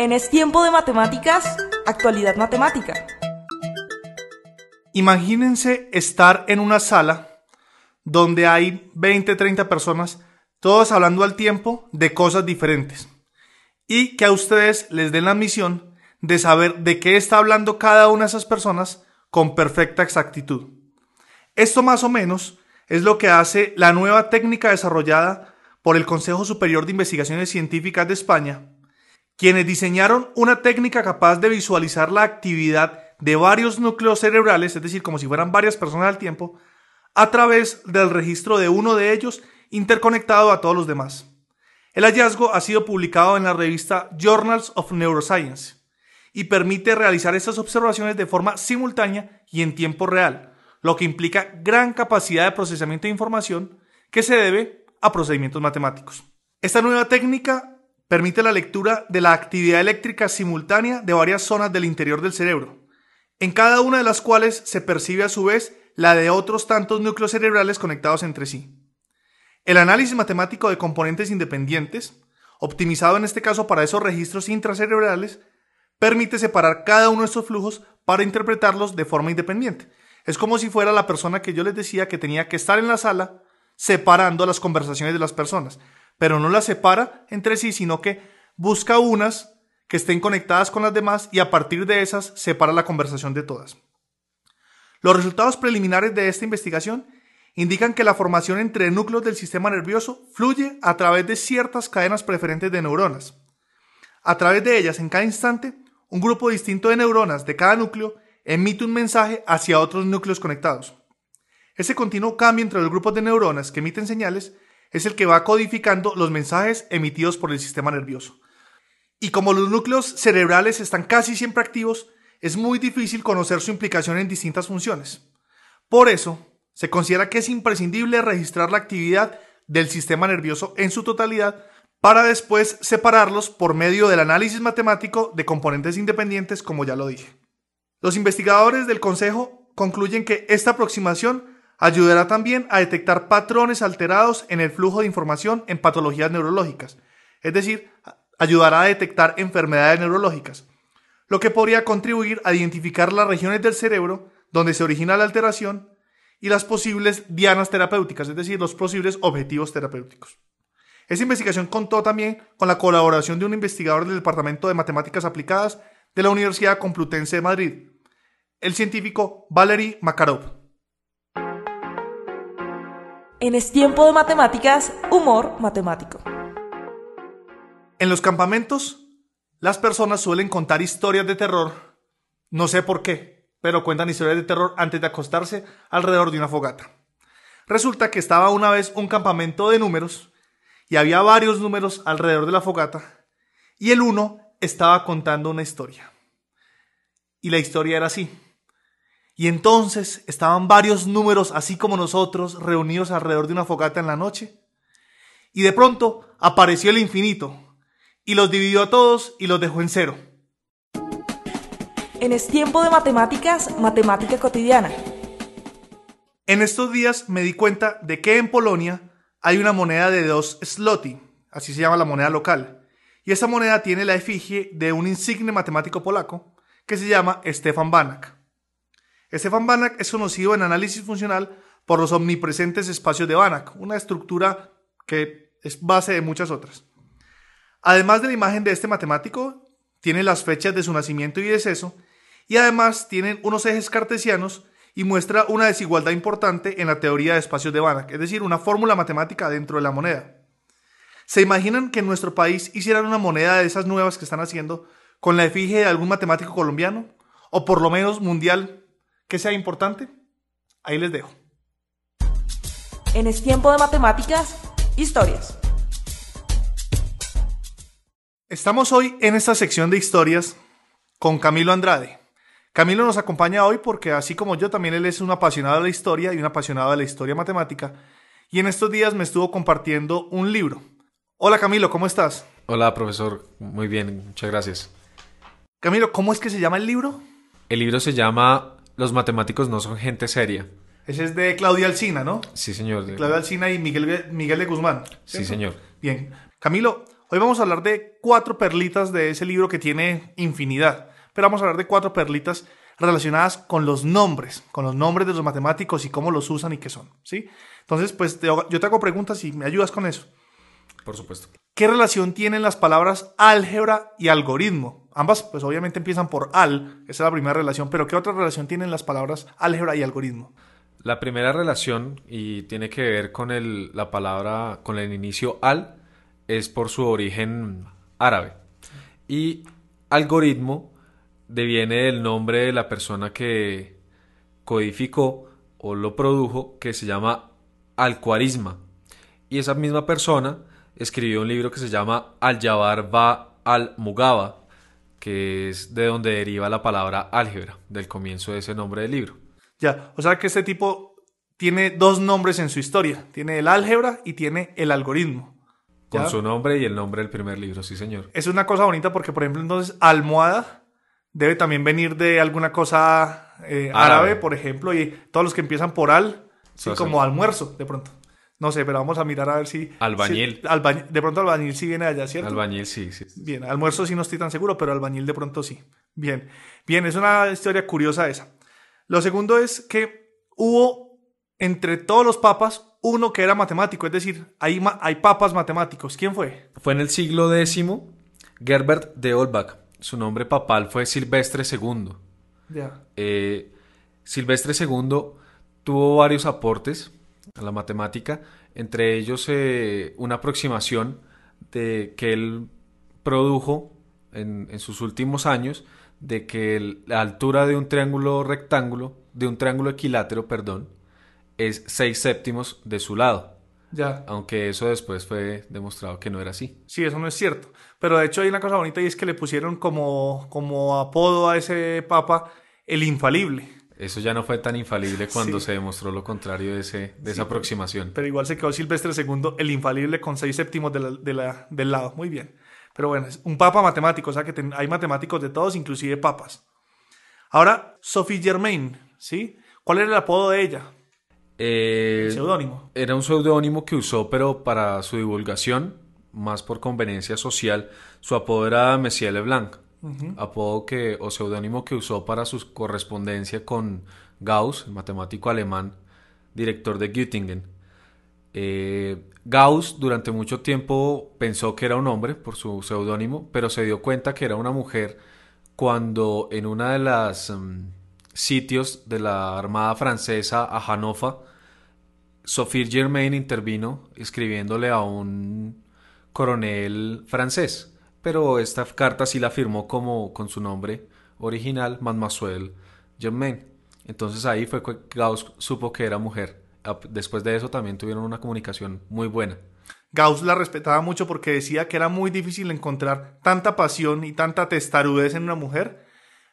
En Es Tiempo de Matemáticas, actualidad matemática. Imagínense estar en una sala donde hay 20, 30 personas, todos hablando al tiempo de cosas diferentes. Y que a ustedes les den la misión de saber de qué está hablando cada una de esas personas con perfecta exactitud. Esto más o menos es lo que hace la nueva técnica desarrollada por el Consejo Superior de Investigaciones Científicas de España, quienes diseñaron una técnica capaz de visualizar la actividad de varios núcleos cerebrales, es decir, como si fueran varias personas al tiempo, a través del registro de uno de ellos interconectado a todos los demás. El hallazgo ha sido publicado en la revista Journals of Neuroscience y permite realizar estas observaciones de forma simultánea y en tiempo real, lo que implica gran capacidad de procesamiento de información que se debe a procedimientos matemáticos. Esta nueva técnica permite la lectura de la actividad eléctrica simultánea de varias zonas del interior del cerebro, en cada una de las cuales se percibe a su vez la de otros tantos núcleos cerebrales conectados entre sí. El análisis matemático de componentes independientes, optimizado en este caso para esos registros intracerebrales, permite separar cada uno de estos flujos para interpretarlos de forma independiente. Es como si fuera la persona que yo les decía que tenía que estar en la sala separando las conversaciones de las personas pero no las separa entre sí, sino que busca unas que estén conectadas con las demás y a partir de esas separa la conversación de todas. Los resultados preliminares de esta investigación indican que la formación entre núcleos del sistema nervioso fluye a través de ciertas cadenas preferentes de neuronas. A través de ellas, en cada instante, un grupo distinto de neuronas de cada núcleo emite un mensaje hacia otros núcleos conectados. Ese continuo cambio entre los grupos de neuronas que emiten señales es el que va codificando los mensajes emitidos por el sistema nervioso. Y como los núcleos cerebrales están casi siempre activos, es muy difícil conocer su implicación en distintas funciones. Por eso, se considera que es imprescindible registrar la actividad del sistema nervioso en su totalidad para después separarlos por medio del análisis matemático de componentes independientes, como ya lo dije. Los investigadores del Consejo concluyen que esta aproximación Ayudará también a detectar patrones alterados en el flujo de información en patologías neurológicas, es decir, ayudará a detectar enfermedades neurológicas, lo que podría contribuir a identificar las regiones del cerebro donde se origina la alteración y las posibles dianas terapéuticas, es decir, los posibles objetivos terapéuticos. Esta investigación contó también con la colaboración de un investigador del Departamento de Matemáticas Aplicadas de la Universidad Complutense de Madrid, el científico Valery Makarov. En Es Tiempo de Matemáticas, humor matemático. En los campamentos, las personas suelen contar historias de terror. No sé por qué, pero cuentan historias de terror antes de acostarse alrededor de una fogata. Resulta que estaba una vez un campamento de números y había varios números alrededor de la fogata y el uno estaba contando una historia. Y la historia era así. Y entonces estaban varios números, así como nosotros, reunidos alrededor de una fogata en la noche. Y de pronto apareció el infinito, y los dividió a todos y los dejó en cero. En Es Tiempo de Matemáticas, Matemática Cotidiana. En estos días me di cuenta de que en Polonia hay una moneda de dos zloty, así se llama la moneda local, y esa moneda tiene la efigie de un insigne matemático polaco que se llama Stefan Banach. Stefan Banach es conocido en análisis funcional por los omnipresentes espacios de Banach, una estructura que es base de muchas otras. Además de la imagen de este matemático, tiene las fechas de su nacimiento y deceso, y además tiene unos ejes cartesianos y muestra una desigualdad importante en la teoría de espacios de Banach, es decir, una fórmula matemática dentro de la moneda. ¿Se imaginan que en nuestro país hicieran una moneda de esas nuevas que están haciendo con la efigie de algún matemático colombiano? o por lo menos mundial, que sea importante? Ahí les dejo. En Es Tiempo de Matemáticas, historias. Estamos hoy en esta sección de historias con Camilo Andrade. Camilo nos acompaña hoy porque así como yo también él es un apasionado de la historia y un apasionado de la historia matemática y en estos días me estuvo compartiendo un libro. Hola Camilo, ¿cómo estás? Hola profesor, muy bien, muchas gracias. Camilo, ¿cómo es que se llama el libro? El libro se llama Los matemáticos no son gente seria. Ese es de Claudia Alcina, ¿no? Sí, señor. De Claudia Alcina y Miguel, Miguel de Guzmán. Sí, señor. Bien. Camilo, hoy vamos a hablar de cuatro perlitas de ese libro que tiene infinidad. Pero vamos a hablar de cuatro perlitas relacionadas con los nombres, con los nombres de los matemáticos y cómo los usan y qué son, ¿sí? Entonces, pues yo te hago preguntas y me ayudas con eso. Por supuesto. ¿Qué relación tienen las palabras álgebra y algoritmo? Ambas, pues obviamente empiezan por al, esa es la primera relación, pero ¿qué otra relación tienen las palabras álgebra y algoritmo? La primera relación, y tiene que ver con el, la palabra, con el inicio al, es por su origen árabe. Y algoritmo deviene del nombre de la persona que codificó o lo produjo, que se llama Alcuarisma. Y esa misma persona escribió un libro que se llama Al-Jabar ba al-Mugaba, que es de donde deriva la palabra álgebra, del comienzo de ese nombre del libro. Ya, o sea que este tipo tiene dos nombres en su historia, tiene el álgebra y tiene el algoritmo. Con su nombre y el nombre del primer libro, sí señor. Es una cosa bonita porque, por ejemplo, entonces almohada debe también venir de alguna cosa eh, árabe. por ejemplo, y todos los que empiezan por al, sí, como almuerzo, de pronto. No sé, pero vamos a mirar a ver si... Albañil. de pronto albañil sí viene allá, ¿cierto? Albañil sí, sí. Bien, almuerzo sí no estoy tan seguro, pero albañil de pronto sí. Bien, bien, es una historia curiosa esa. Lo segundo es que hubo entre todos los papas uno que era matemático, es decir, hay, hay papas matemáticos. ¿Quién fue? Fue en el siglo X, Gerbert de Olbach. Su nombre papal fue Silvestre II. Ya. Eh, Silvestre II tuvo varios aportes a la matemática, entre ellos eh, una aproximación de que él produjo en, sus últimos años de que la altura de un triángulo rectángulo, de un triángulo equilátero, perdón, es 6 séptimos de su lado. Ya. Aunque eso después fue demostrado que no era así. Sí, eso no es cierto. Pero de hecho hay una cosa bonita y es que le pusieron como, como apodo a ese papa el infalible. Eso ya no fue tan infalible cuando se demostró lo contrario de, ese, de esa aproximación. Pero igual se quedó Silvestre II, el infalible, con seis séptimos de la, del lado. Muy bien. Pero bueno, es un papa matemático, o sea que hay matemáticos de todos, inclusive papas. Ahora, Sophie Germain, ¿sí? ¿Cuál era el apodo de ella? Eh, seudónimo. Era un seudónimo que usó, pero para su divulgación, más por conveniencia social, su apodo era Messier Leblanc apodo que, o seudónimo que usó para su correspondencia con Gauss, matemático alemán, director de Göttingen. Eh, Gauss durante mucho tiempo pensó que era un hombre por su seudónimo, pero se dio cuenta que era una mujer cuando en una de las mm, sitios de la Armada Francesa a Hannover, Sophie Germain intervino escribiéndole a un coronel francés pero esta carta sí la firmó como con su nombre original, Mademoiselle Germain. Entonces ahí fue que Gauss supo que era mujer. Después de eso también tuvieron una comunicación muy buena. Gauss la respetaba mucho porque decía que era muy difícil encontrar tanta pasión y tanta testarudez en una mujer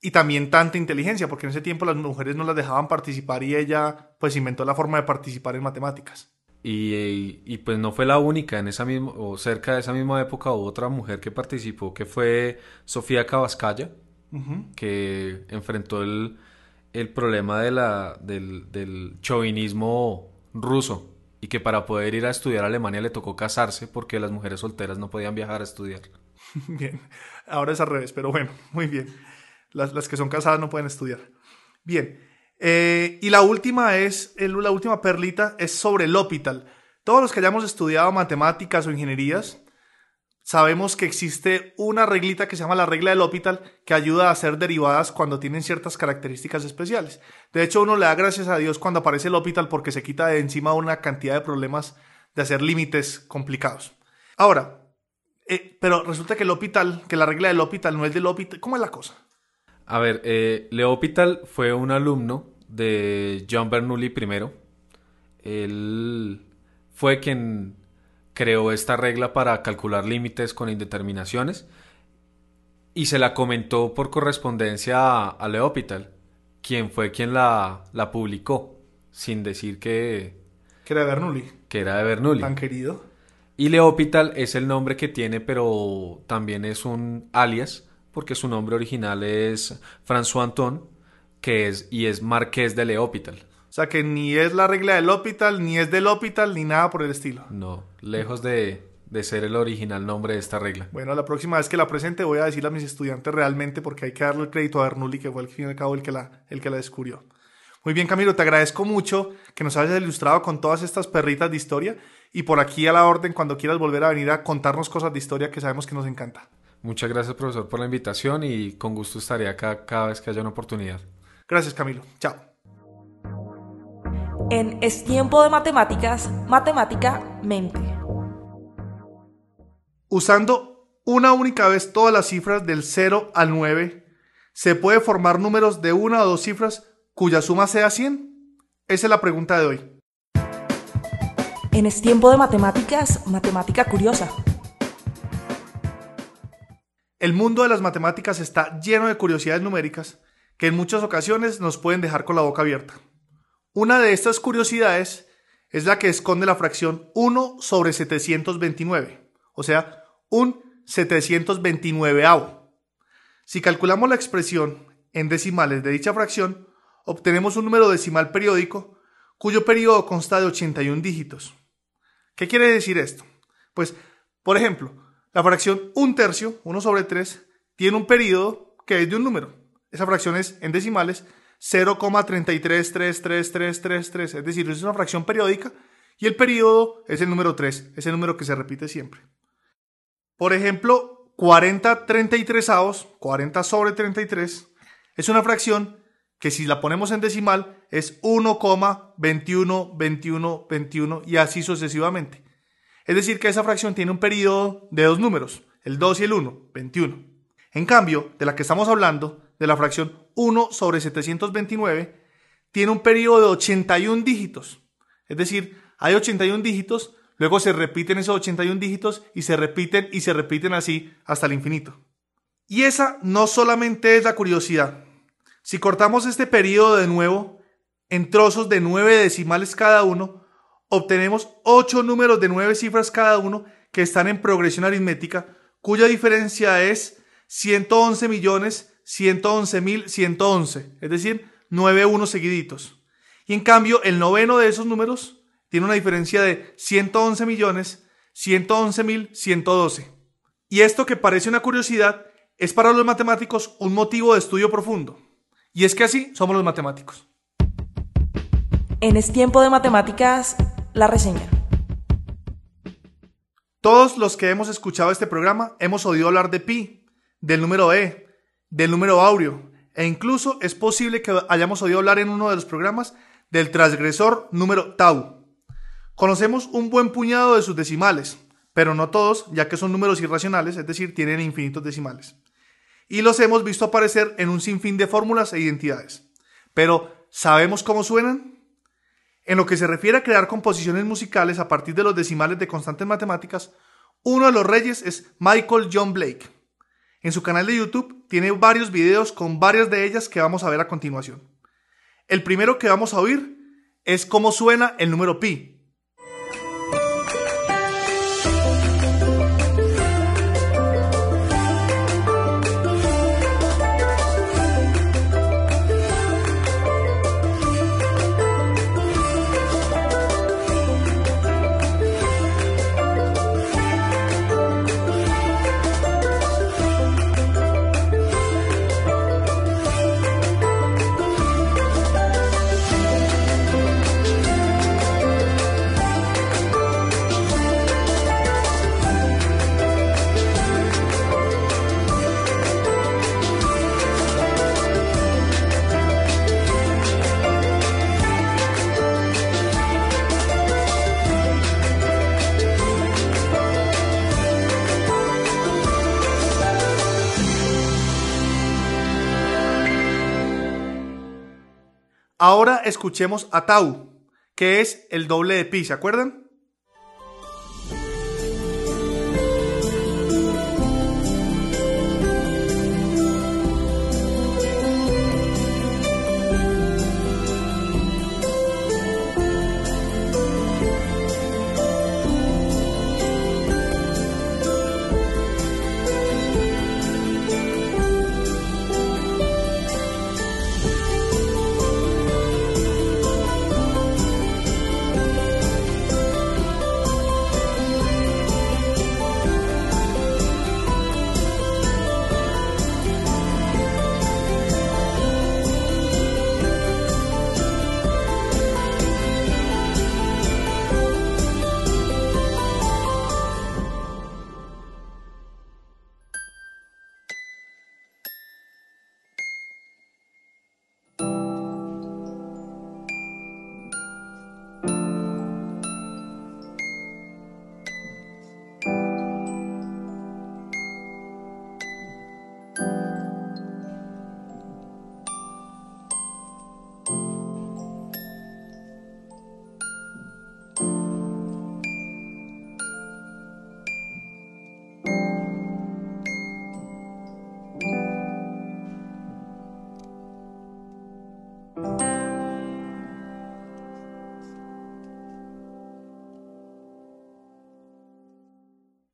y también tanta inteligencia, porque en ese tiempo las mujeres no las dejaban participar y ella pues inventó la forma de participar en matemáticas. Y, pues no fue la única en esa misma, o cerca de esa misma época hubo otra mujer que participó que fue Sofía Cabascaya, que enfrentó el, problema de la, del, del chauvinismo ruso y que para poder ir a estudiar a Alemania le tocó casarse porque las mujeres solteras no podían viajar a estudiar. Bien, ahora es al revés, pero bueno, muy bien. Las, las que son casadas no pueden estudiar. Bien, eh, y la última es, la última perlita es sobre el hospital. Todos los que hayamos estudiado matemáticas o ingenierías, sabemos que existe una reglita que se llama la regla del hospital que ayuda a hacer derivadas cuando tienen ciertas características especiales. De hecho, uno le da gracias a Dios cuando aparece el hospital porque se quita de encima una cantidad de problemas de hacer límites complicados. Ahora, eh, pero resulta que el hospital, que la regla del hospital no es del hospital. ¿Cómo es la cosa? A ver, eh, fue un alumno de John Bernoulli primero. Él fue quien creó esta regla para calcular límites con indeterminaciones y se la comentó por correspondencia a, a quien fue quien la, la publicó, sin decir que, Que era de Bernoulli. que era de Bernoulli. Tan querido. Y L'Hopital es el nombre que tiene, pero también es un alias, porque su nombre original es François Anton, que es, y es Marqués de L'Hopital. O sea que ni es la regla del hospital, ni es del hospital, ni nada por el estilo. No, lejos de, de ser el original nombre de esta regla. Bueno, la próxima vez que la presente voy a decirle a mis estudiantes realmente porque hay que darle el crédito a Bernoulli, que fue al fin y al cabo el que la, el que la descubrió. Muy bien, Camilo, te agradezco mucho que nos hayas ilustrado con todas estas perritas de historia y por aquí a la orden cuando quieras volver a venir a contarnos cosas de historia que sabemos que nos encanta. Muchas gracias, profesor, por la invitación y con gusto estaré acá cada vez que haya una oportunidad. Gracias, Camilo. Chao. En Es tiempo de matemáticas, matemática mente. Usando una única vez todas las cifras del 0 al 9, ¿se puede formar números de una o dos cifras cuya suma sea 100? Esa es la pregunta de hoy. En Es tiempo de matemáticas, matemática curiosa. El mundo de las matemáticas está lleno de curiosidades numéricas que en muchas ocasiones nos pueden dejar con la boca abierta. Una de estas curiosidades es la que esconde la fracción 1 sobre 729, o sea, un 729avo. Si calculamos la expresión en decimales de dicha fracción, obtenemos un número decimal periódico cuyo periodo consta de 81 dígitos. ¿Qué quiere decir esto? Pues, por ejemplo, la fracción 1 tercio, 1 sobre 3, tiene un periodo que es de un número. Esa fracción es en decimales 0,33333333, es decir, es una fracción periódica y el periodo es el número 3, es el número que se repite siempre. Por ejemplo, 40 33 avos, 40 sobre 33, es una fracción que si la ponemos en decimal es 1,21, 21, 21 y así sucesivamente. Es decir, que esa fracción tiene un periodo de dos números, el 2 y el 1, 21. En cambio, de la que estamos hablando, de la fracción 1 sobre 729, tiene un periodo de 81 dígitos. Es decir, hay 81 dígitos, luego se repiten esos 81 dígitos y se repiten y se repiten así hasta el infinito. Y esa no solamente es la curiosidad. Si cortamos este periodo de nuevo en trozos de 9 decimales cada uno, obtenemos 8 números de 9 cifras cada uno que están en progresión aritmética, cuya diferencia es 111 millones 111.111, es decir, 9 unos seguiditos. Y en cambio, el noveno de esos números tiene una diferencia de 111 millones 111.112. Y esto que parece una curiosidad es para los matemáticos un motivo de estudio profundo. Y es que así somos los matemáticos. En Es tiempo de matemáticas, la reseña. Todos los que hemos escuchado este programa hemos oído hablar de pi, del número e, del número áureo, e incluso es posible que hayamos oído hablar en uno de los programas del transgresor número tau. Conocemos un buen puñado de sus decimales, pero no todos, ya que son números irracionales, es decir, tienen infinitos decimales. Y los hemos visto aparecer en un sinfín de fórmulas e identidades. Pero, ¿sabemos cómo suenan? En lo que se refiere a crear composiciones musicales a partir de los decimales de constantes matemáticas, uno de los reyes es Michael John Blake. En su canal de YouTube tiene varios videos con varias de ellas que vamos a ver a continuación. El primero que vamos a oír es cómo suena el número pi. Ahora escuchemos a Tau, que es el doble de pi, ¿se acuerdan?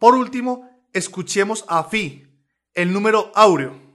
Por último, escuchemos a Fi, el número áureo.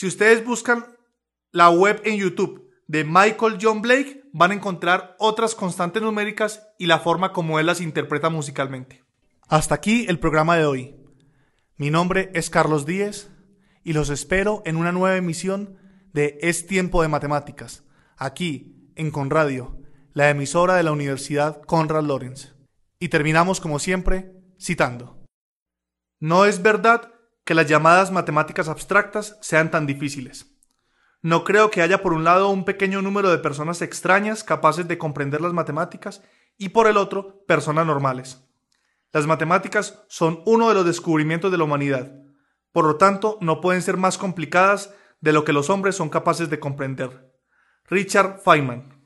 Si ustedes buscan la web en YouTube de Michael John Blake, van a encontrar otras constantes numéricas y la forma como él las interpreta musicalmente. Hasta aquí el programa de hoy. Mi nombre es Carlos Díez y los espero en una nueva emisión de Es Tiempo de Matemáticas, aquí en Conradio, la emisora de la Universidad Conrad Lorenz. Y terminamos como siempre citando. No es verdad que las llamadas matemáticas abstractas sean tan difíciles. No creo que haya por un lado un pequeño número de personas extrañas capaces de comprender las matemáticas y por el otro personas normales. Las matemáticas son uno de los descubrimientos de la humanidad, por lo tanto no pueden ser más complicadas de lo que los hombres son capaces de comprender. Richard Feynman